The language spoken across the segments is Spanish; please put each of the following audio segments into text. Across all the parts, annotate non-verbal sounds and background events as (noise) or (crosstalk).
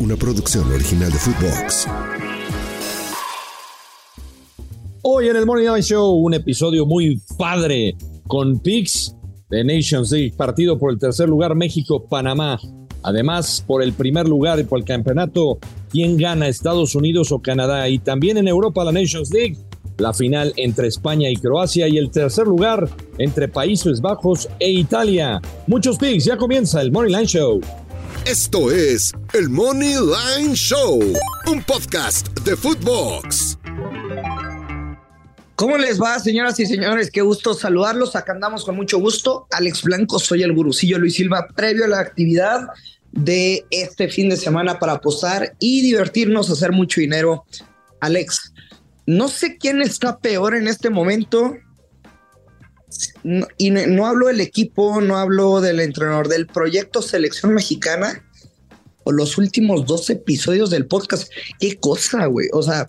una producción original de Footbox. Hoy en el Morning Night Show, un episodio muy padre con Pix de Nations League, partido por el tercer lugar México-Panamá. Además, por el primer lugar y por el campeonato, ¿quién gana, Estados Unidos o Canadá? Y también en Europa la Nations League, la final entre España y Croacia y el tercer lugar entre Países Bajos e Italia. Muchos picks, ya comienza el Morning Line Show. Esto es el Money Line Show, un podcast de Footbox. ¿Cómo les va, señoras y señores? Qué gusto saludarlos. Acá andamos con mucho gusto. Alex Blanco, soy el gurucillo Luis Silva, previo a la actividad de este fin de semana para posar y divertirnos, hacer mucho dinero. Alex, no sé quién está peor en este momento. Y no, hablo del equipo, no hablo del entrenador, del proyecto Selección Mexicana o los últimos dos episodios del podcast. Qué cosa, güey. O sea,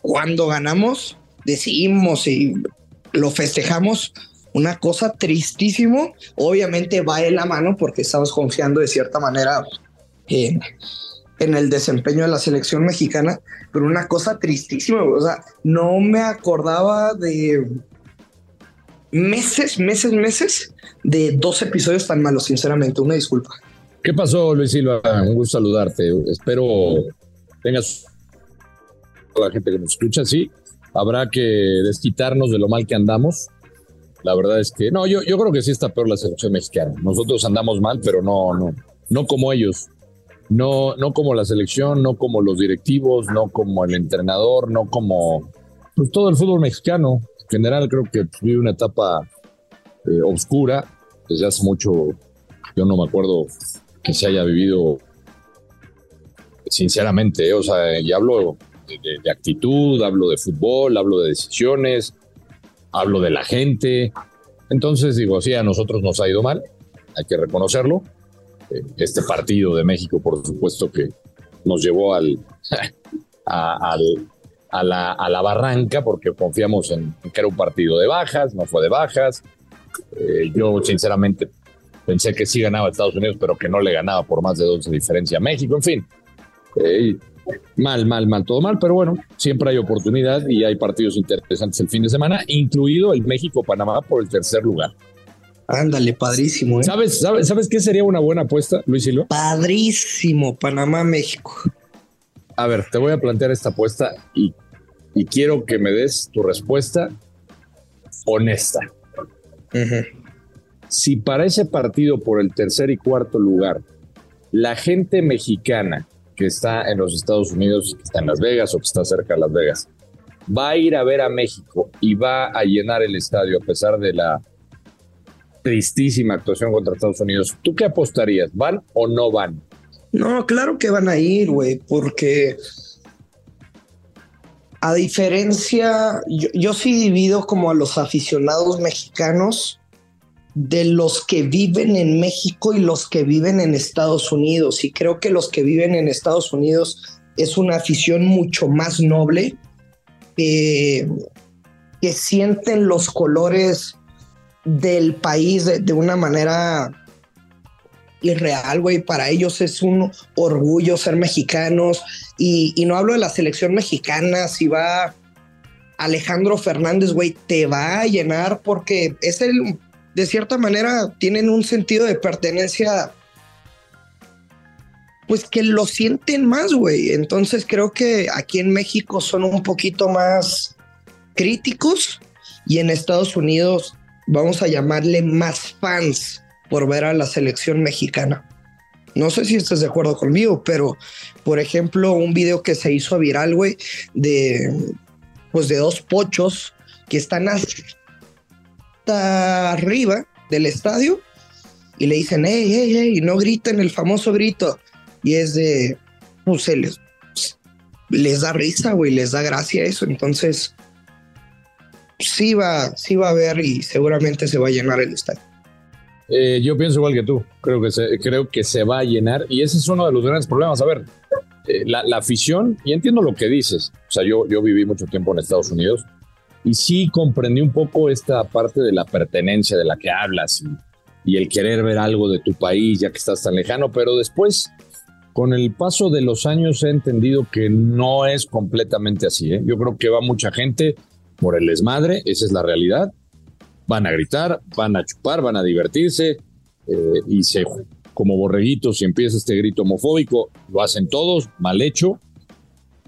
cuando ganamos, decimos y lo festejamos. Una cosa tristísimo. Obviamente va en la mano porque estamos confiando de cierta manera en, en el desempeño de la selección mexicana, pero una cosa tristísima, o sea, no me acordaba de meses, meses, meses de dos episodios tan malos, sinceramente, una disculpa. ¿Qué pasó, Luis Silva? Un gusto saludarte. Espero tengas la gente que nos escucha, sí. Habrá que desquitarnos de lo mal que andamos. La verdad es que no, yo, yo creo que sí está peor la selección mexicana. Nosotros andamos mal, pero no, no, no como ellos no, no como la selección, no como los directivos, no como el entrenador, no como pues, todo el fútbol mexicano. En general creo que vive una etapa eh, oscura desde hace mucho. Yo no me acuerdo que se haya vivido sinceramente, eh, o sea, y hablo de, actitud, hablo de fútbol, hablo de decisiones, hablo de la gente. Entonces digo, sí, a nosotros nos ha ido mal, hay que reconocerlo, este partido de México, por supuesto que nos llevó al, (laughs) a, la, a la barranca porque confiamos en, que era un partido de bajas, no fue de bajas. Eh, yo sinceramente pensé que sí ganaba Estados Unidos, pero que no le ganaba por más de dos de diferencia a México. En fin, eh, mal, mal, mal, todo mal, pero bueno, siempre hay oportunidad y hay partidos interesantes el fin de semana, incluido el México-Panamá por el tercer lugar. Ándale, padrísimo. ¿eh? ¿Sabes, sabes, ¿Sabes qué sería una buena apuesta, Luis Silva? Padrísimo, Panamá, México. A ver, te voy a plantear esta apuesta y, y quiero que me des tu respuesta honesta. Si para ese partido por el tercer y cuarto lugar, la gente mexicana que está en los Estados Unidos, que está en Las Vegas o que está cerca de Las Vegas, va a ir a ver a México y va a llenar el estadio a pesar de la tristísima actuación contra Estados Unidos. ¿Tú qué apostarías? ¿Van o no van? No, claro que van a ir, güey, porque a diferencia, yo, sí divido como a los aficionados mexicanos de los que viven en México y los que viven en Estados Unidos. Y creo que los que viven en Estados Unidos es una afición mucho más noble, que sienten los colores del país de, una manera irreal, güey. Para ellos es un orgullo ser mexicanos. Y, no hablo de la selección mexicana, si va Alejandro Fernández, güey, te va a llenar porque es el, de cierta manera, tienen un sentido de pertenencia, pues que lo sienten más, güey. Entonces creo que aquí en México son un poquito más críticos y en Estados Unidos vamos a llamarle más fans por ver a la selección mexicana. No sé si estás de acuerdo conmigo, pero por ejemplo, un video que se hizo viral, güey, de pues de dos pochos que están hasta arriba del estadio y le dicen, hey, hey, hey, no griten el famoso grito. Y es de, pues les, les da risa, güey, les da gracia eso. Entonces, sí va, sí va a haber y seguramente se va a llenar el estadio. Eh, yo pienso igual que tú, creo que, se, creo que se va a llenar y ese es uno de los grandes problemas. A ver, eh, la, afición, y entiendo lo que dices, o sea, yo, yo viví mucho tiempo en Estados Unidos y sí comprendí un poco esta parte de la pertenencia de la que hablas y, y el querer ver algo de tu país ya que estás tan lejano, pero después Con el paso de los años he entendido que no es completamente así. ¿eh? Yo creo que va mucha gente por el desmadre, esa es la realidad. Van a gritar, van a chupar, van a divertirse eh, y se, como borreguitos, si empieza este grito homofóbico, lo hacen todos, mal hecho.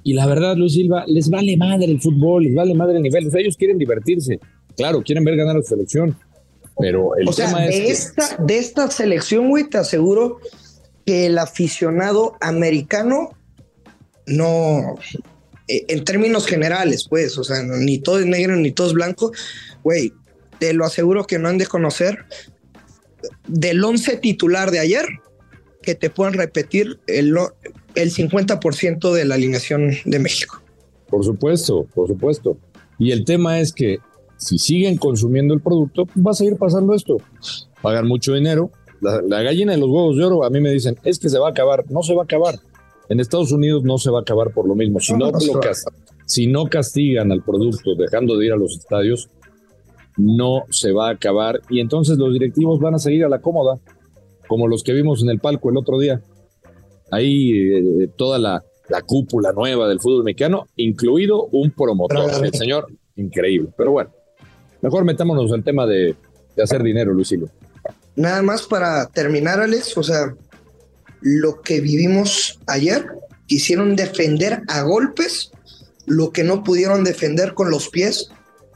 Y la verdad, Luis Silva, les vale madre el fútbol, les vale madre el nivel. ellos quieren divertirse. Claro, quieren ver ganar a la selección. Pero el tema de es. Esta, De esta selección, güey, te aseguro que el aficionado americano no. Eh, en términos generales, pues, o sea, ni todo es negro ni todo es blanco, güey, te lo aseguro que no han de conocer del 11 titular de ayer que te puedan repetir el, el 50% de la alineación de México. Por supuesto, por supuesto. Y el tema es que si siguen consumiendo el producto, va a seguir pasando esto. Pagan mucho dinero. La, gallina de los huevos de oro, a mí me dicen, es que se va a acabar. No se va a acabar. En Estados Unidos no se va a acabar por lo mismo. Si no, si no castigan al producto dejando de ir a los estadios, no se va a acabar. Y entonces los directivos van a seguir a la cómoda, como los que vimos en el palco el otro día ahí eh, toda la, cúpula nueva del fútbol mexicano, incluido un promotor, el señor, increíble. Pero bueno, mejor metámonos al tema de, hacer dinero, Lucilo. Nada más para terminar, Alex, o sea, lo que vivimos ayer, quisieron defender a golpes lo que no pudieron defender con los pies,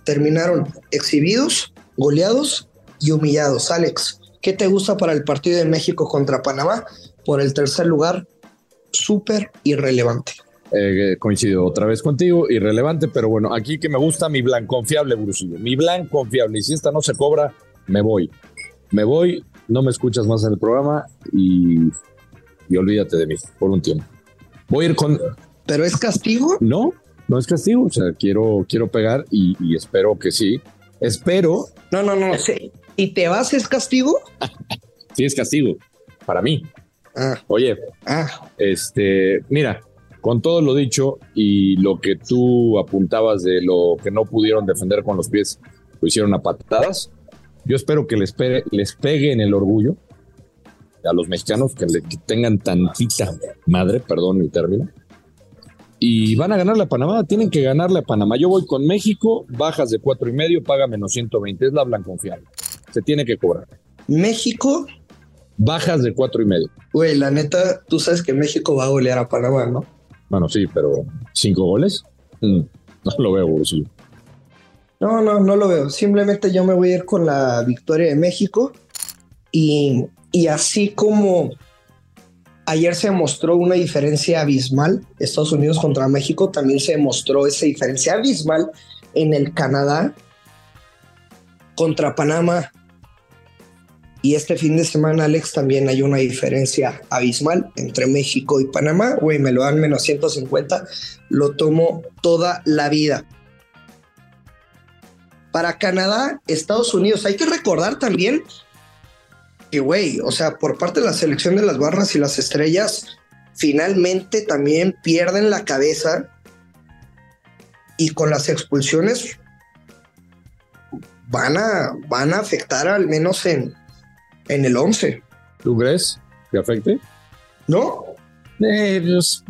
terminaron exhibidos, goleados y humillados. Alex, ¿qué te gusta para el partido de México contra Panamá? por el tercer lugar, súper irrelevante. Eh, coincido otra vez contigo, irrelevante, pero bueno, aquí que me gusta mi blanco confiable, Brusillo, mi blanco confiable, y si esta no se cobra, me voy. Me voy, no me escuchas más en el programa y, olvídate de mí por un tiempo. Voy a ir con... ¿Pero es castigo? No, no es castigo, o sea, quiero, quiero pegar y, y espero que sí. Espero... No, no, no, sí. ¿Y te vas es castigo? (laughs) sí, es castigo, para mí. Ah. Oye, ah. este, mira, con todo lo dicho y lo que tú apuntabas de lo que no pudieron defender con los pies, lo hicieron a patadas. Yo espero que les, pegue, les pegue en el orgullo a los mexicanos, que, le, tengan tantita madre, perdón mi término. Y van a ganarle a Panamá, tienen que ganarle a Panamá. Yo voy con México, bajas de cuatro y medio, paga menos 120, es la blanconfiable. Se tiene que cobrar. México bajas de cuatro y medio. Güey, la neta, tú sabes que México va a golear a Panamá, ¿no? Bueno, sí, pero cinco goles, mm, no lo veo, sí. No, no, no lo veo. Simplemente yo me voy a ir con la victoria de México y, y así como ayer se mostró una diferencia abismal, Estados Unidos contra México, también se mostró esa diferencia abismal en el Canadá contra Panamá y este fin de semana, Alex, también hay una diferencia abismal entre México y Panamá. Güey, me lo dan menos 150. Lo tomo toda la vida. Para Canadá, Estados Unidos, hay que recordar también que, güey, o sea, por parte de la selección de las barras y las estrellas, finalmente también pierden la cabeza y con las expulsiones van a, van a afectar al menos en, en el 11. ¿Tú crees que afecte? No. Eh, pues,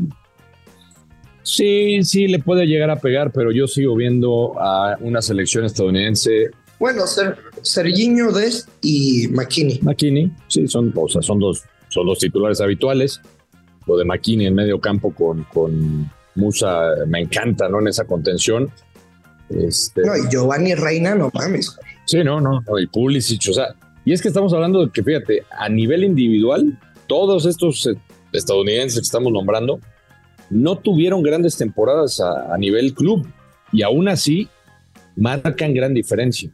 sí, sí, le puede llegar a pegar, pero yo sigo viendo a una selección estadounidense. Bueno, Ser, Serginho Dest y McKinney. McKinney, sí, son, o sea, son dos, son dos titulares habituales. Lo de McKinney en medio campo con, con Musa me encanta, ¿no? En esa contención. Este, no, y Giovanni Reina, no mames. Sí, no, no, y Pulisic, o sea, y es que estamos hablando de que, fíjate, a nivel individual, todos estos eh, estadounidenses que estamos nombrando no tuvieron grandes temporadas a, nivel club y aún así marcan gran diferencia.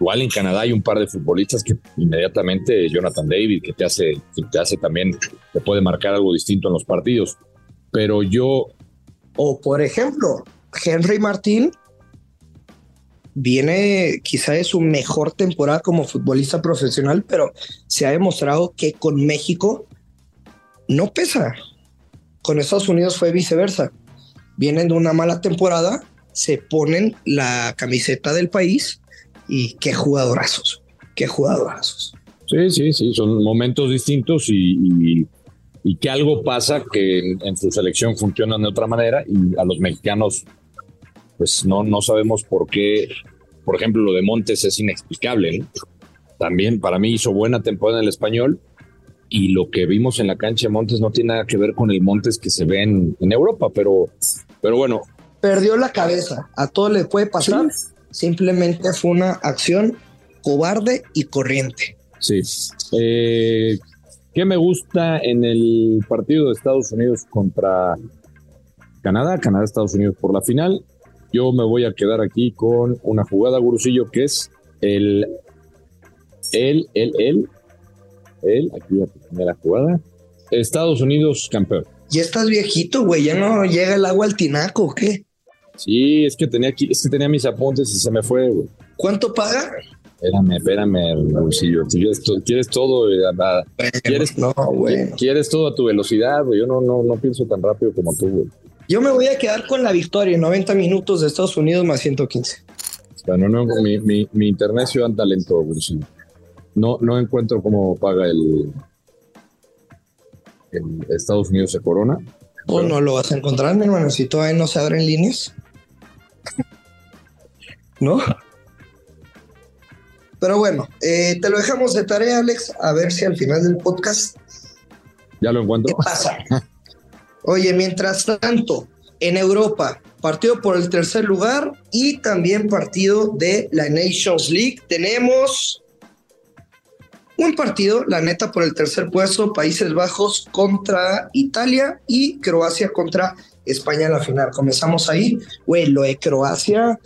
Igual en Canadá hay un par de futbolistas que inmediatamente Jonathan David, que te hace, que te hace también, te puede marcar algo distinto en los partidos. Pero yo. O por ejemplo, Henry Martín viene quizá de su mejor temporada como futbolista profesional, pero se ha demostrado que con México no pesa. Con Estados Unidos fue viceversa. Vienen de una mala temporada, se ponen la camiseta del país y qué jugadorazos, qué jugadorazos. Sí, sí, sí, son momentos distintos y, y que algo pasa que en, su selección funcionan de otra manera y a los mexicanos pues no, no sabemos por qué, por ejemplo, lo de Montes es inexplicable. También para mí hizo buena temporada en el español y lo que vimos en la cancha de Montes no tiene nada que ver con el Montes que se ve en, Europa, pero, pero bueno. Perdió la cabeza, a todo le puede pasar, simplemente fue una acción cobarde y corriente. Sí. Eh, ¿Qué me gusta en el partido de Estados Unidos contra Canadá? Canadá, Estados Unidos por la final. Yo me voy a quedar aquí con una jugada, Gurusillo, que es el, el, el, el, el, aquí la jugada. Estados Unidos campeón. Ya estás viejito, güey, ya no llega el agua al tinaco, ¿o qué? Sí, es que tenía aquí, es que tenía mis apuntes y se me fue, güey. ¿Cuánto paga? Espérame, espérame, Lucillo. Quieres, quieres todo, eh, quieres, no, güey. quieres todo a tu velocidad, güey. Yo no, no, no pienso tan rápido como tú, güey. Yo me voy a quedar con la victoria, 90 minutos de Estados Unidos más 115. Bueno, no, mi, mi, mi internet ciudad talento, Lucillo. No, no encuentro cómo paga el, el Estados Unidos de Corona. Pues no lo vas a encontrar, mi hermano, si todavía no se abren líneas. ¿No? Pero bueno, eh, te lo dejamos de tarea, Alex, a ver si al final del podcast. Ya lo encuentro. ¿Qué pasa? Oye, mientras tanto, en Europa, partido por el tercer lugar y también partido de la Nations League. Tenemos un partido, la neta, por el tercer puesto, Países Bajos contra Italia y Croacia contra España en la final. Comenzamos ahí. Güey, lo de Croacia,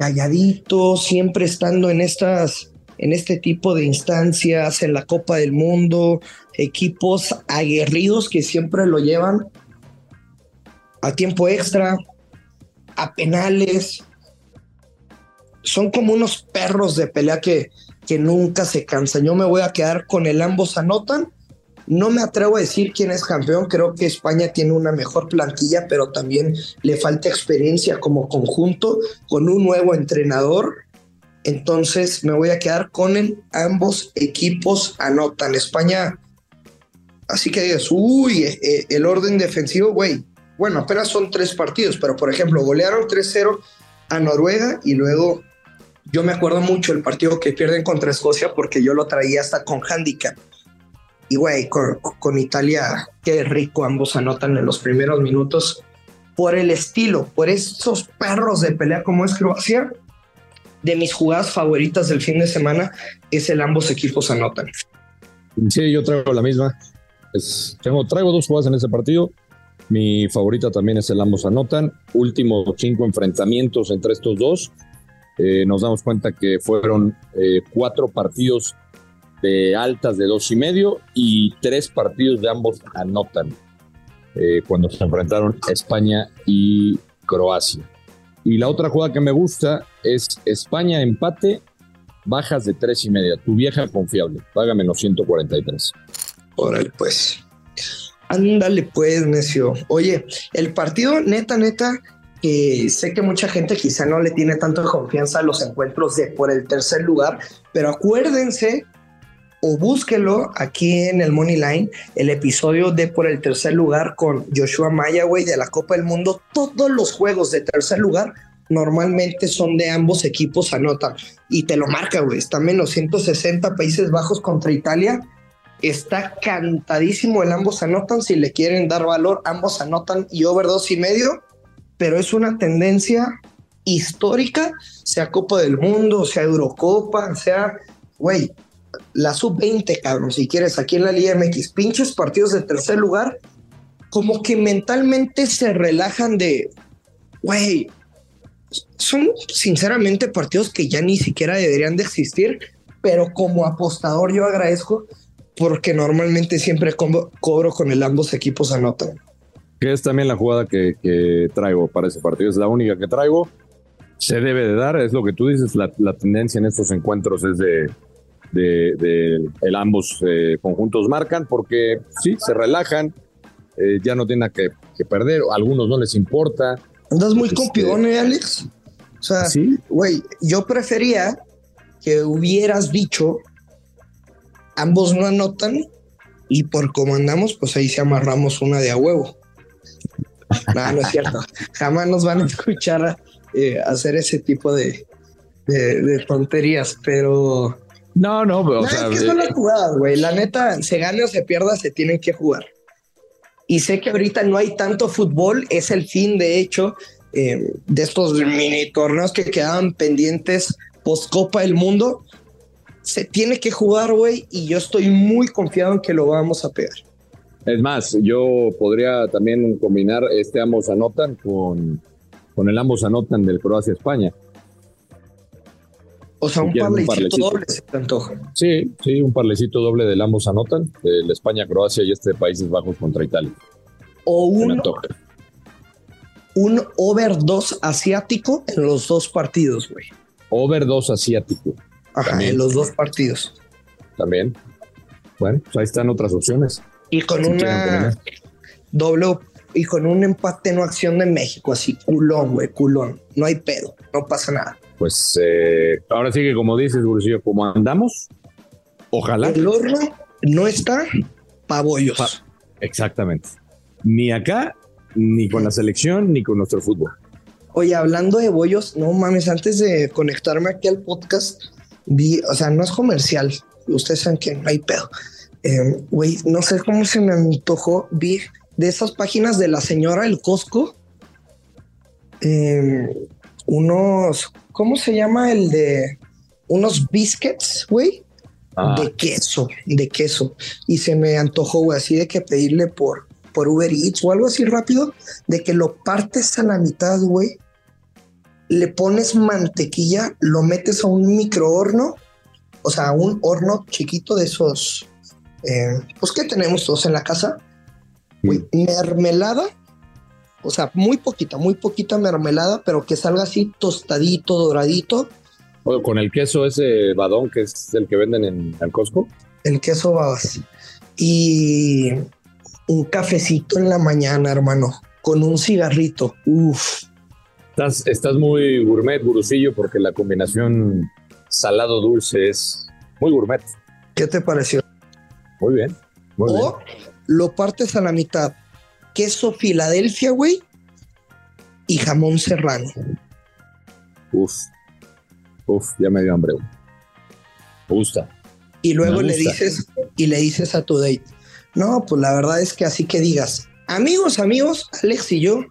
calladito, siempre estando en estas en este tipo de instancias, en la Copa del Mundo, equipos aguerridos que siempre lo llevan a tiempo extra, a penales. Son como unos perros de pelea que, que nunca se cansan. Yo me voy a quedar con el ambos anotan. No me atrevo a decir quién es campeón. Creo que España tiene una mejor plantilla, pero también le falta experiencia como conjunto con un nuevo entrenador entonces me voy a quedar con el ambos equipos anotan. España, así que digas, uy, eh, eh, el orden defensivo, güey. Bueno, apenas son tres partidos, pero por ejemplo, golearon 3-0 a Noruega y luego yo me acuerdo mucho el partido que pierden contra Escocia porque yo lo traía hasta con handicap. Y güey, con, con Italia, qué rico ambos anotan en los primeros minutos por el estilo, por esos perros de pelea como es Croacia de mis jugadas favoritas del fin de semana es el ambos equipos anotan. Sí, yo traigo la misma. tengo, traigo dos jugadas en ese partido. Mi favorita también es el ambos anotan. Últimos cinco enfrentamientos entre estos dos. Eh, nos damos cuenta que fueron eh, cuatro partidos de altas de dos y medio y tres partidos de ambos anotan eh, cuando se enfrentaron España y Croacia. Y la otra jugada que me gusta es España empate, bajas de tres y media. Tu vieja confiable, paga menos 143. Órale, pues. Ándale, pues, necio. Oye, el partido, neta, neta, que sé que mucha gente quizá no le tiene tanto confianza a los encuentros de por el tercer lugar, pero acuérdense o búsquelo aquí en el Money Line, el episodio de por el tercer lugar con Joshua Maya, güey, de la Copa del Mundo. Todos los juegos de tercer lugar normalmente son de ambos equipos anotan y te lo marca, güey. Está menos 160 Países Bajos contra Italia. Está cantadísimo el ambos anotan. Si le quieren dar valor, ambos anotan y over dos y medio, pero es una tendencia histórica, sea Copa del Mundo, sea Eurocopa, sea, güey, la sub-20, cabrón, si quieres, aquí en la Liga MX, pinches partidos de tercer lugar, como que mentalmente se relajan de, güey, son sinceramente partidos que ya ni siquiera deberían de existir, pero como apostador yo agradezco porque normalmente siempre cobro con el ambos equipos anotan. Que es también la jugada que, traigo para ese partido, es la única que traigo. Se debe de dar, es lo que tú dices, la tendencia en estos encuentros es de, de, el ambos eh, conjuntos marcan porque sí, se relajan, eh, ya no tienen que, que, perder, a algunos no les importa. Andas muy este, ¿eh, Alex. O sea, güey, yo prefería que hubieras dicho ambos no anotan Y por cómo andamos, pues ahí se amarramos una de a huevo. No, no es cierto. (laughs) Jamás nos van a escuchar eh, hacer ese tipo de, de, tonterías, pero. No, no, pero. o sea, es que son las jugadas, güey. La neta, se gane o se pierda, se tienen que jugar. Y sé que ahorita no hay tanto fútbol, es el fin, de hecho, eh, de estos mini torneos que quedaban pendientes post Copa del Mundo. Se tiene que jugar, güey, y yo estoy muy confiado en que lo vamos a pegar. Es más, yo podría también combinar este ambos anotan con, con el ambos anotan del Croacia-España. O sea, un parlecito, doble se te antoja. Sí, sí, un parlecito doble del ambos anotan, de España-Croacia y este de Países Bajos contra Italia. O un, un over 2 asiático en los dos partidos, güey. Over 2 asiático. Ajá, en los dos partidos. También. Bueno, pues ahí están otras opciones. Y con una doble y con un empate no acción de México, así culón, güey, culón. No hay pedo, no pasa nada. Pues eh, ahora sí que como dices, Burcillo, como andamos, ojalá. El horno no está pabollos. Exactamente. Ni acá, ni con la selección, ni con nuestro fútbol. Oye, hablando de bollos, no mames, antes de conectarme aquí al podcast, vi, o sea, no es comercial, ustedes saben que no hay pedo, Em, güey, no sé cómo se me antojó, vi de esas páginas de la señora El Costco, em, unos, ¿cómo se llama el de unos biscuits, güey? Ah. De queso, de queso. Y se me antojó, güey, así de que pedirle por, por Uber Eats o algo así rápido, de que lo partes a la mitad, güey. Le pones mantequilla, lo metes a un microhorno, o sea, un horno chiquito de esos eh, pues, ¿qué tenemos todos en la casa? Mermelada, o sea, muy poquita, muy poquita mermelada, pero que salga así tostadito, doradito. O con el queso ese badón que es el que venden en el Costco. El queso babas. Y un cafecito en la mañana, hermano, con un cigarrito. Uf. Estás, estás muy gourmet, gurusillo, porque la combinación salado-dulce es muy gourmet. ¿Qué te pareció? Muy bien. o lo partes a la mitad. Queso Filadelfia, güey, y jamón serrano. Uf. Uf, ya me dio hambre. Me gusta. Y luego le dices, y le dices a tu date, no, pues la verdad es que así que digas, amigos, amigos, Alex y yo,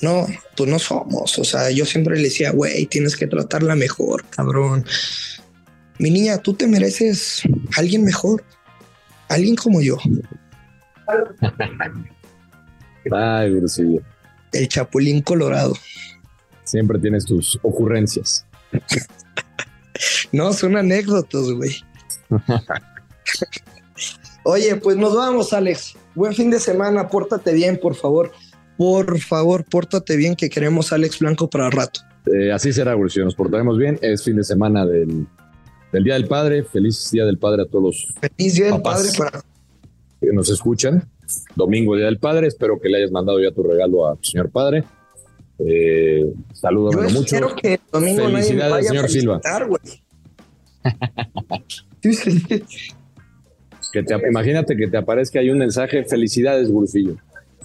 no, pues no somos. O sea, yo siempre le decía, güey, tienes que tratarla mejor, cabrón. Mi niña, tú te mereces alguien mejor alguien como yo. (laughs) Ay, Brusillo. El Chapulín Colorado. Siempre tienes tus ocurrencias. (laughs) no, son anécdotas, güey. Oye, pues nos vamos, Alex. Buen fin de semana, pórtate bien, por favor. Por favor, pórtate bien, que queremos Alex Blanco para rato. Eh, así será, Brusillo. Nos portaremos bien. Es fin de semana del del Día del Padre. Feliz Día del Padre a todos los Feliz Día del Padre para... que nos escuchan. Domingo Día del Padre. Espero que le hayas mandado ya tu regalo a tu señor padre. Eh, saludos mucho. Que domingo Felicidades, señor Silva. (laughs) que te, imagínate que te aparezca ahí un mensaje. Felicidades, Gurfillo.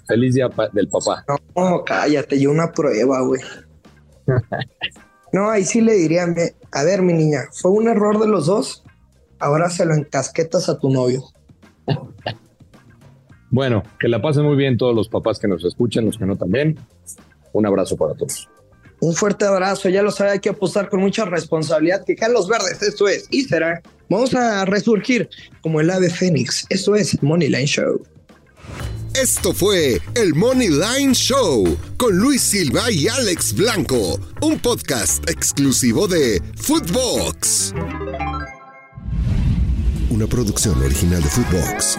Feliz día del papá. No, cállate, yo una prueba, güey. (laughs) No, ahí sí le diría, a ver, mi niña, fue un error de los dos, ahora se lo encasquetas a tu novio. Bueno, que la pasen muy bien todos los papás que nos escuchan, los que no también. Un abrazo para todos. Un fuerte abrazo, ya lo sabe, hay que apostar con mucha responsabilidad, que caen los verdes, esto es, y será. Vamos a resurgir como el ave fénix, esto es Moneyline Show. Esto fue el Money Line Show con Luis Silva y Alex Blanco, un podcast exclusivo de Footbox. Una producción original de Footbox.